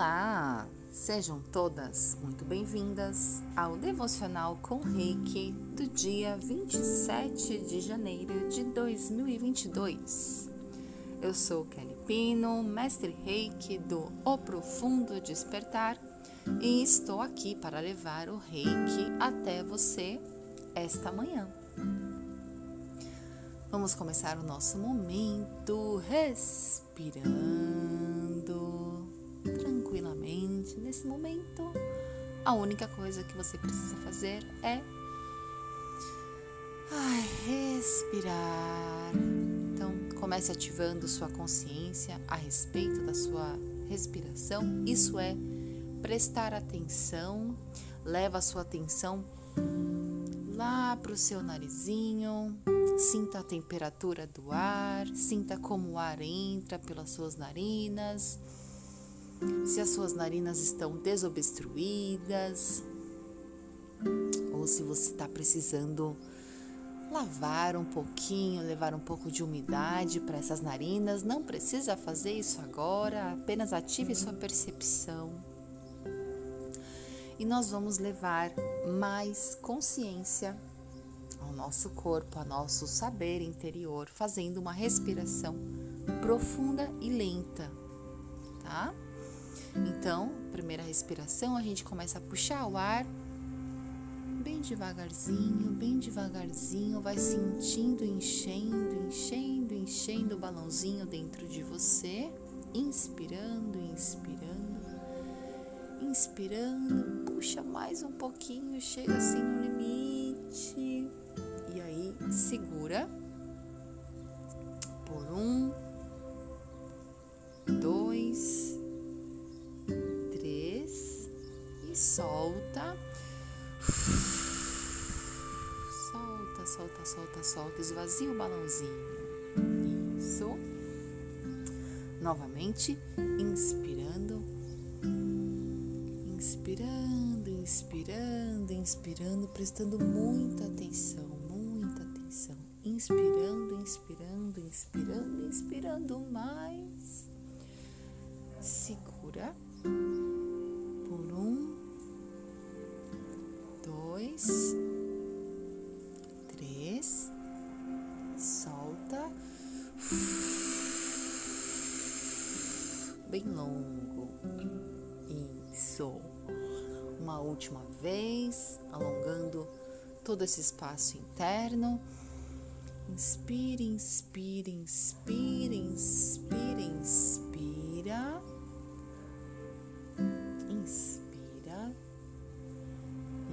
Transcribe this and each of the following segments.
Olá! Sejam todas muito bem-vindas ao devocional com Reiki do dia 27 de janeiro de 2022. Eu sou Kelly Pino, mestre Reiki do O Profundo Despertar e estou aqui para levar o Reiki até você esta manhã. Vamos começar o nosso momento respirando A única coisa que você precisa fazer é ai, respirar. Então, comece ativando sua consciência a respeito da sua respiração. Isso é prestar atenção. Leva a sua atenção lá para o seu narizinho, sinta a temperatura do ar, sinta como o ar entra pelas suas narinas se as suas narinas estão desobstruídas ou se você está precisando lavar um pouquinho, levar um pouco de umidade para essas narinas. Não precisa fazer isso agora, apenas ative sua percepção. E nós vamos levar mais consciência ao nosso corpo, ao nosso saber interior, fazendo uma respiração profunda e lenta, tá? Então, primeira respiração, a gente começa a puxar o ar. Bem devagarzinho, bem devagarzinho, vai sentindo enchendo, enchendo, enchendo o balãozinho dentro de você, inspirando, inspirando, inspirando, puxa mais um pouquinho, chega assim no limite. E aí segura. Por um, dois solta, solta. Esvazia o balãozinho. Isso. Novamente, inspirando. Inspirando, inspirando, inspirando, prestando muita atenção, muita atenção. Inspirando, inspirando, inspirando, inspirando mais. Segura. Última vez, alongando todo esse espaço interno. Inspire, inspire, inspire, inspire, inspira.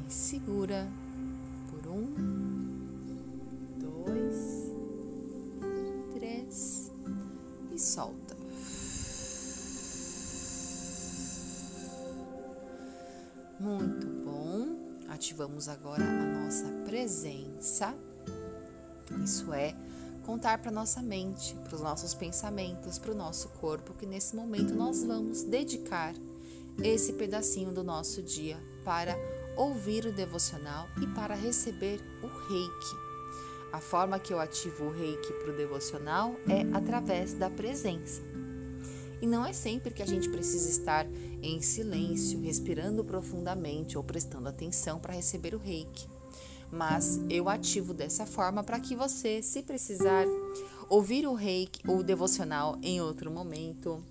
segura por um, dois, três e solta. Ativamos agora a nossa presença. Isso é contar para nossa mente, para os nossos pensamentos, para o nosso corpo que nesse momento nós vamos dedicar esse pedacinho do nosso dia para ouvir o devocional e para receber o reiki. A forma que eu ativo o reiki para o devocional é através da presença. E não é sempre que a gente precisa estar em silêncio, respirando profundamente ou prestando atenção para receber o reiki. Mas eu ativo dessa forma para que você, se precisar ouvir o reiki ou o devocional em outro momento,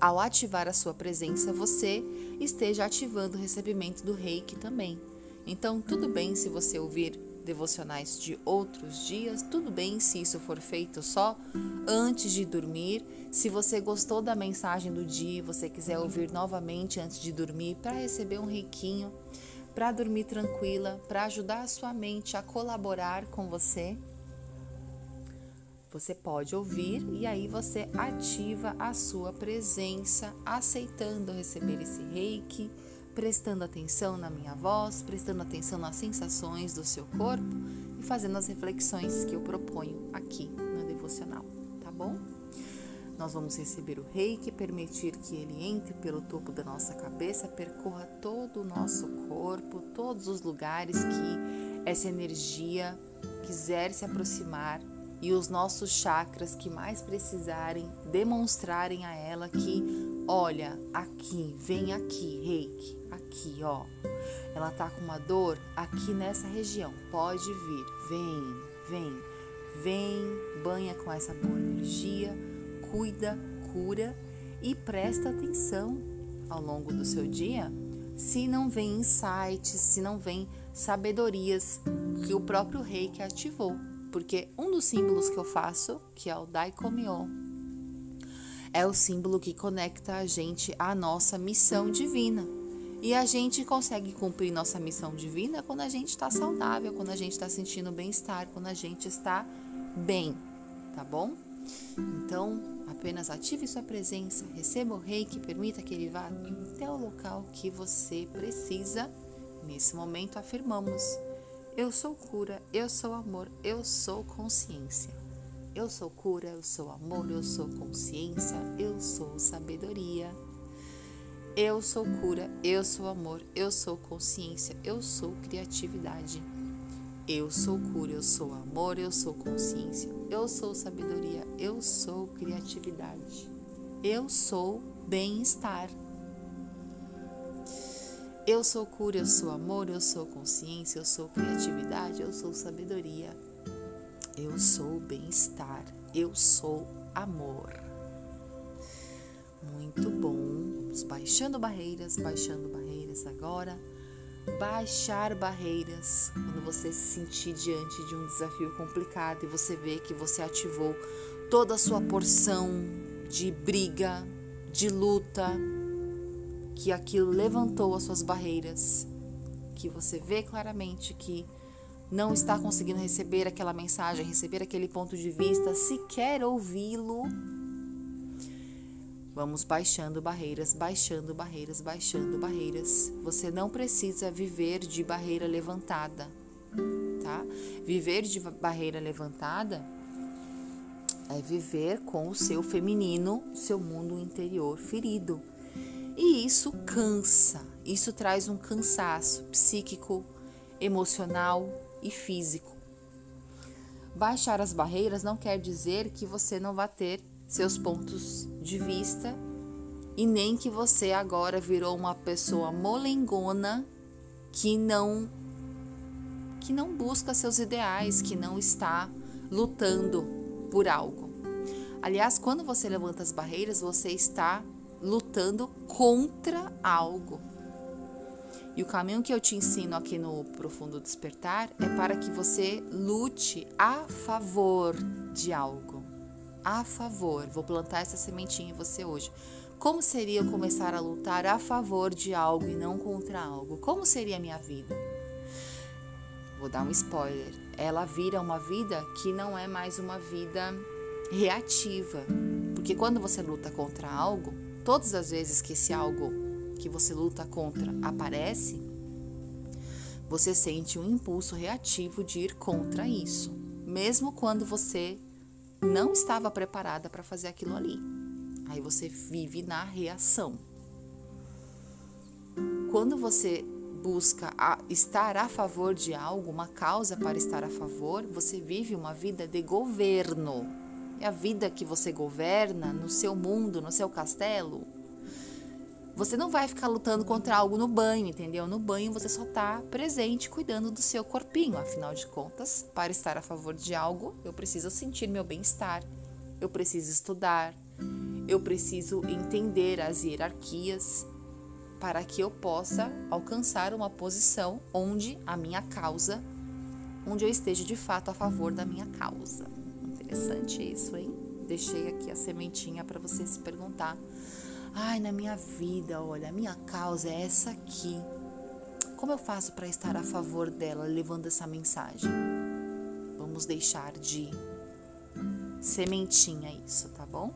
ao ativar a sua presença, você esteja ativando o recebimento do reiki também. Então, tudo bem se você ouvir devocionais de outros dias, tudo bem se isso for feito só antes de dormir. Se você gostou da mensagem do dia, você quiser ouvir novamente antes de dormir para receber um reikinho, para dormir tranquila, para ajudar a sua mente a colaborar com você, você pode ouvir e aí você ativa a sua presença, aceitando receber esse reiki, prestando atenção na minha voz, prestando atenção nas sensações do seu corpo e fazendo as reflexões que eu proponho aqui no devocional, tá bom? Nós vamos receber o reiki, permitir que ele entre pelo topo da nossa cabeça, percorra todo o nosso corpo, todos os lugares que essa energia quiser se aproximar e os nossos chakras que mais precisarem demonstrarem a ela que olha aqui, vem aqui, reiki, aqui, ó. Ela tá com uma dor aqui nessa região. Pode vir, vem, vem, vem, banha com essa boa energia, cuida, cura e presta atenção ao longo do seu dia se não vem insights, se não vem sabedorias que o próprio reiki ativou. Porque um dos símbolos que eu faço, que é o Daikomyo, é o símbolo que conecta a gente à nossa missão divina. E a gente consegue cumprir nossa missão divina quando a gente está saudável, quando a gente está sentindo bem-estar, quando a gente está bem, tá bom? Então, apenas ative sua presença, receba o reiki, permita que ele vá até o local que você precisa. Nesse momento, afirmamos: Eu sou cura, eu sou amor, eu sou consciência. Eu sou cura, eu sou amor, eu sou consciência, eu sou sabedoria. Eu sou cura, eu sou amor, eu sou consciência, eu sou criatividade. Eu sou cura, eu sou amor, eu sou consciência, eu sou sabedoria, eu sou criatividade. Eu sou bem-estar. Eu sou cura, eu sou amor, eu sou consciência, eu sou criatividade, eu sou sabedoria. Eu sou bem-estar, eu sou amor. Muito bom. Vamos baixando barreiras, baixando barreiras agora. Baixar barreiras quando você se sentir diante de um desafio complicado e você vê que você ativou toda a sua porção de briga, de luta, que aquilo levantou as suas barreiras, que você vê claramente que não está conseguindo receber aquela mensagem, receber aquele ponto de vista, sequer ouvi-lo. Vamos baixando barreiras, baixando barreiras, baixando barreiras. Você não precisa viver de barreira levantada, tá? Viver de barreira levantada é viver com o seu feminino, seu mundo interior ferido. E isso cansa, isso traz um cansaço psíquico, emocional, e físico. Baixar as barreiras não quer dizer que você não vai ter seus pontos de vista e nem que você agora virou uma pessoa molengona que não que não busca seus ideais, que não está lutando por algo. Aliás, quando você levanta as barreiras, você está lutando contra algo. E o caminho que eu te ensino aqui no Profundo Despertar é para que você lute a favor de algo. A favor. Vou plantar essa sementinha em você hoje. Como seria eu começar a lutar a favor de algo e não contra algo? Como seria a minha vida? Vou dar um spoiler. Ela vira uma vida que não é mais uma vida reativa. Porque quando você luta contra algo, todas as vezes que esse algo que você luta contra aparece, você sente um impulso reativo de ir contra isso, mesmo quando você não estava preparada para fazer aquilo ali. Aí você vive na reação. Quando você busca estar a favor de algo, uma causa para estar a favor, você vive uma vida de governo. É a vida que você governa no seu mundo, no seu castelo. Você não vai ficar lutando contra algo no banho, entendeu? No banho você só está presente, cuidando do seu corpinho. Afinal de contas, para estar a favor de algo, eu preciso sentir meu bem-estar, eu preciso estudar, eu preciso entender as hierarquias para que eu possa alcançar uma posição onde a minha causa, onde eu esteja de fato a favor da minha causa. Interessante isso, hein? Deixei aqui a sementinha para você se perguntar Ai, na minha vida, olha, a minha causa é essa aqui. Como eu faço para estar a favor dela, levando essa mensagem? Vamos deixar de sementinha isso, tá bom?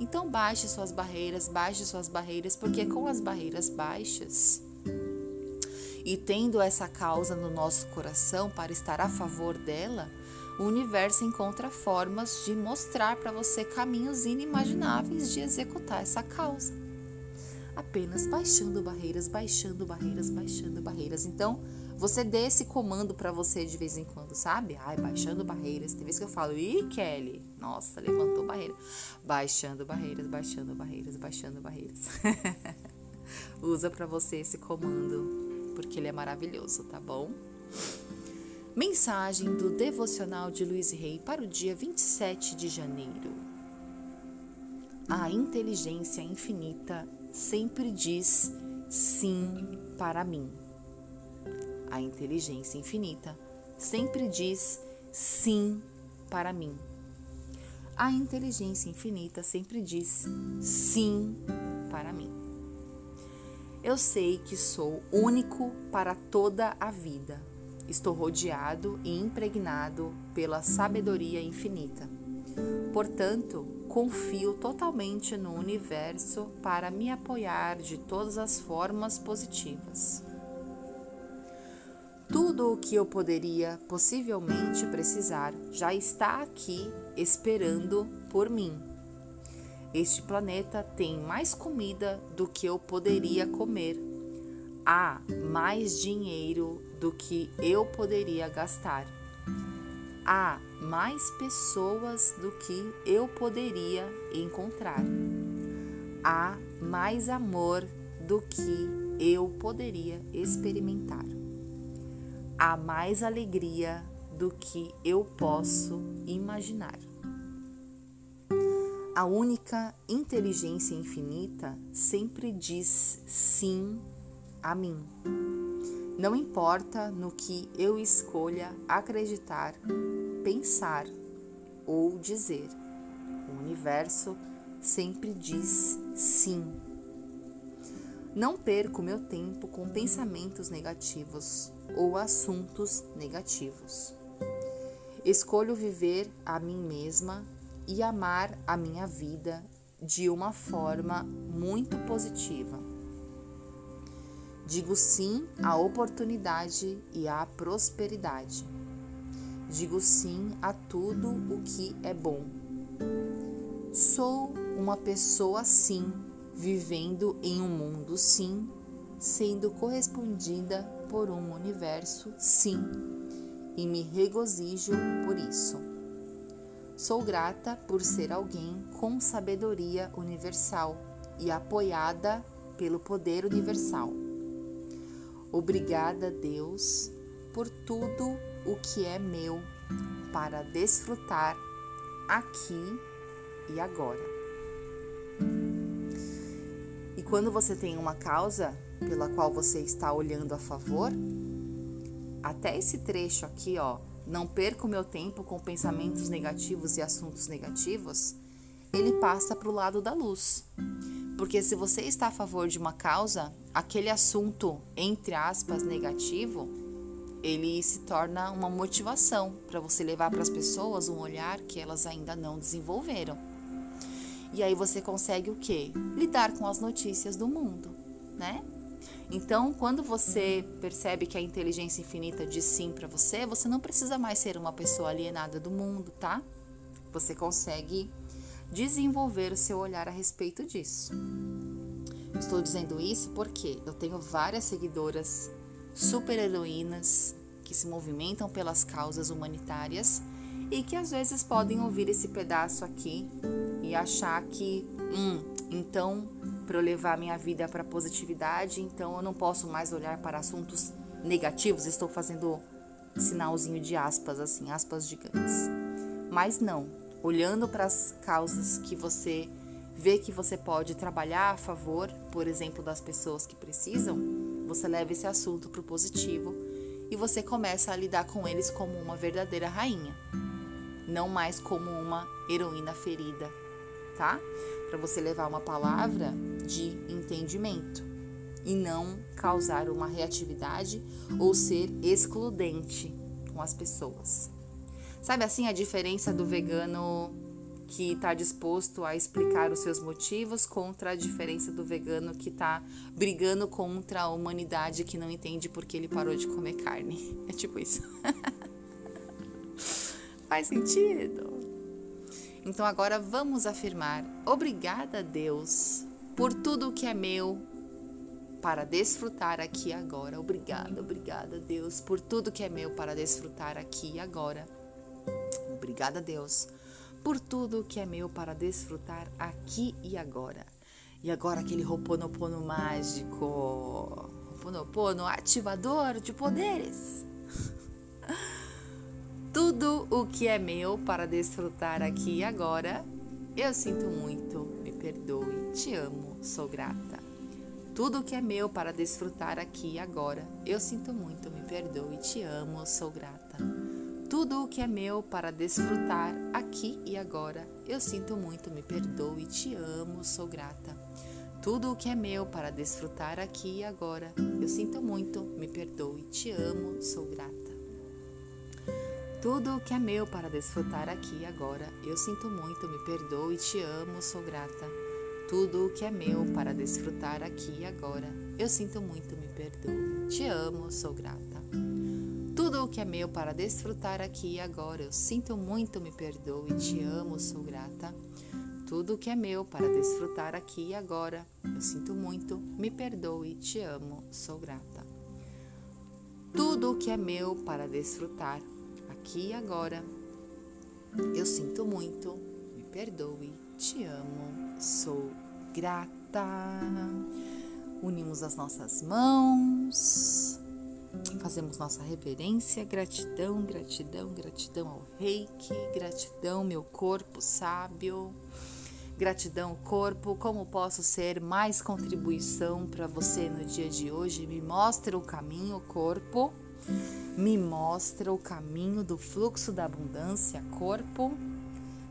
Então baixe suas barreiras, baixe suas barreiras, porque com as barreiras baixas e tendo essa causa no nosso coração para estar a favor dela, o universo encontra formas de mostrar para você caminhos inimagináveis de executar essa causa. Apenas baixando barreiras, baixando barreiras, baixando barreiras. Então, você dê esse comando para você de vez em quando, sabe? Ai, baixando barreiras. Tem vezes que eu falo, ih, Kelly, nossa, levantou barreira. Baixando barreiras, baixando barreiras, baixando barreiras. Usa para você esse comando, porque ele é maravilhoso, tá bom? Mensagem do devocional de Luiz Rei para o dia 27 de janeiro. A inteligência infinita sempre diz sim para mim. A inteligência infinita sempre diz sim para mim. A inteligência infinita sempre diz sim para mim. Eu sei que sou único para toda a vida Estou rodeado e impregnado pela sabedoria infinita. Portanto, confio totalmente no universo para me apoiar de todas as formas positivas. Tudo o que eu poderia possivelmente precisar já está aqui esperando por mim. Este planeta tem mais comida do que eu poderia comer. Há mais dinheiro do que eu poderia gastar. Há mais pessoas do que eu poderia encontrar. Há mais amor do que eu poderia experimentar. Há mais alegria do que eu posso imaginar. A única inteligência infinita sempre diz sim a mim. Não importa no que eu escolha acreditar, pensar ou dizer, o universo sempre diz sim. Não perco meu tempo com pensamentos negativos ou assuntos negativos. Escolho viver a mim mesma e amar a minha vida de uma forma muito positiva Digo sim à oportunidade e à prosperidade. Digo sim a tudo o que é bom. Sou uma pessoa sim, vivendo em um mundo sim, sendo correspondida por um universo sim, e me regozijo por isso. Sou grata por ser alguém com sabedoria universal e apoiada pelo poder universal. Obrigada, Deus, por tudo o que é meu para desfrutar aqui e agora. E quando você tem uma causa pela qual você está olhando a favor, até esse trecho aqui, ó, não perco meu tempo com pensamentos negativos e assuntos negativos, ele passa para o lado da luz. Porque se você está a favor de uma causa, aquele assunto, entre aspas, negativo, ele se torna uma motivação para você levar para as pessoas um olhar que elas ainda não desenvolveram. E aí você consegue o quê? Lidar com as notícias do mundo, né? Então, quando você percebe que a inteligência infinita diz sim para você, você não precisa mais ser uma pessoa alienada do mundo, tá? Você consegue desenvolver o seu olhar a respeito disso. Estou dizendo isso porque eu tenho várias seguidoras super heroínas que se movimentam pelas causas humanitárias e que às vezes podem ouvir esse pedaço aqui e achar que, hum, então, para eu levar minha vida para positividade, então eu não posso mais olhar para assuntos negativos. Estou fazendo sinalzinho de aspas, assim, aspas gigantes. Mas não, olhando para as causas que você vê que você pode trabalhar a favor, por exemplo, das pessoas que precisam, você leva esse assunto para o positivo e você começa a lidar com eles como uma verdadeira rainha, não mais como uma heroína ferida, tá? Para você levar uma palavra de entendimento e não causar uma reatividade ou ser excludente com as pessoas. Sabe assim a diferença do vegano que está disposto a explicar os seus motivos contra a diferença do vegano que está brigando contra a humanidade que não entende porque ele parou de comer carne. É tipo isso. Faz sentido? Então agora vamos afirmar: obrigada, Deus, por tudo que é meu, para desfrutar aqui e agora. Obrigada, obrigada, Deus, por tudo que é meu para desfrutar aqui e agora. Obrigada, Deus, por tudo que é meu para desfrutar aqui e agora. E agora aquele roponopono mágico. Roponopono ativador de poderes. Tudo o que é meu para desfrutar aqui e agora, eu sinto muito, me perdoe, te amo, sou grata. Tudo o que é meu para desfrutar aqui e agora, eu sinto muito, me perdoe, te amo, sou grata. Tudo o que é meu para desfrutar aqui e agora, eu sinto muito, me perdoe, te amo, sou grata. Tudo o que é meu para desfrutar aqui e agora, eu sinto muito, me perdoe, te amo, sou grata. Tudo o que é meu para desfrutar aqui e agora, eu sinto muito, me perdoe, te amo, sou grata. Tudo o que é meu para desfrutar aqui e agora, eu sinto muito, me perdoe, te amo, sou grata. Tudo o que é meu para desfrutar aqui e agora, eu sinto muito, me perdoe, te amo, sou grata. Tudo o que é meu para desfrutar aqui e agora, eu sinto muito, me perdoe, te amo, sou grata. Tudo o que é meu para desfrutar aqui e agora. Eu sinto muito, me perdoe, te amo, sou grata. Unimos as nossas mãos, fazemos nossa reverência, gratidão, gratidão, gratidão ao reiki, gratidão, meu corpo sábio. Gratidão, corpo, como posso ser mais contribuição para você no dia de hoje? Me mostra o caminho, corpo me mostra o caminho do fluxo da abundância, corpo.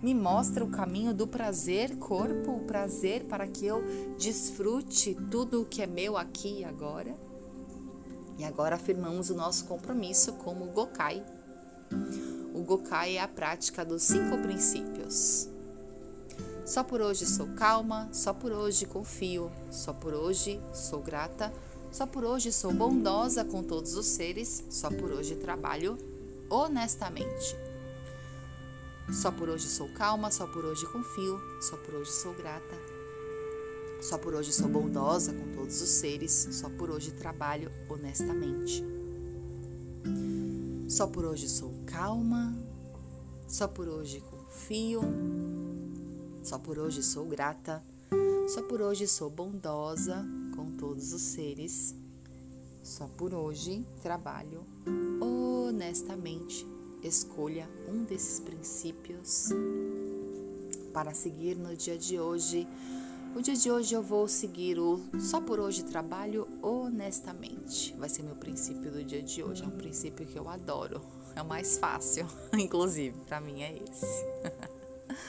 Me mostra o caminho do prazer, corpo, o prazer para que eu desfrute tudo o que é meu aqui e agora. E agora afirmamos o nosso compromisso como Gokai. O Gokai é a prática dos cinco princípios. Só por hoje sou calma, só por hoje confio, só por hoje sou grata, só por hoje sou bondosa com todos os seres, só por hoje trabalho honestamente. Só por hoje sou calma, só por hoje confio, só por hoje sou grata. Só por hoje sou bondosa com todos os seres, só por hoje trabalho honestamente. Só por hoje sou calma, só por hoje confio, só por hoje sou grata, só por hoje sou bondosa com todos os seres. Só por hoje trabalho honestamente. Escolha um desses princípios para seguir no dia de hoje. O dia de hoje eu vou seguir o só por hoje trabalho honestamente. Vai ser meu princípio do dia de hoje. É um princípio que eu adoro. É o mais fácil, inclusive, para mim é esse.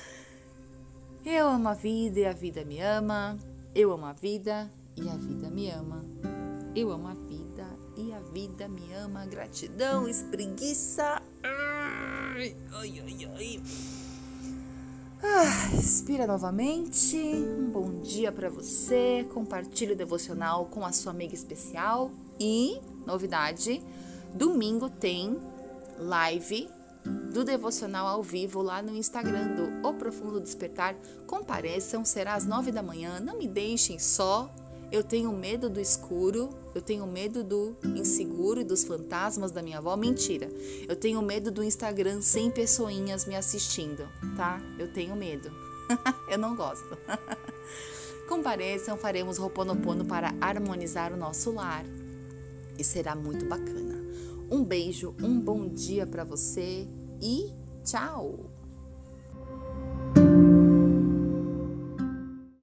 eu amo a vida e a vida me ama. Eu amo a vida e a vida me ama. Eu amo a vida e a vida me ama. Gratidão, espreguiça. Ai, ai, ai, ai. Ah, respira novamente. Um bom dia para você. Compartilhe o devocional com a sua amiga especial. E, novidade, domingo tem live do devocional ao vivo lá no Instagram do O Profundo Despertar. Compareçam, será às nove da manhã. Não me deixem só eu tenho medo do escuro, eu tenho medo do inseguro e dos fantasmas da minha avó. Mentira. Eu tenho medo do Instagram sem pessoinhas me assistindo, tá? Eu tenho medo. eu não gosto. Compareçam, faremos Roponopono para harmonizar o nosso lar. E será muito bacana. Um beijo, um bom dia para você e tchau!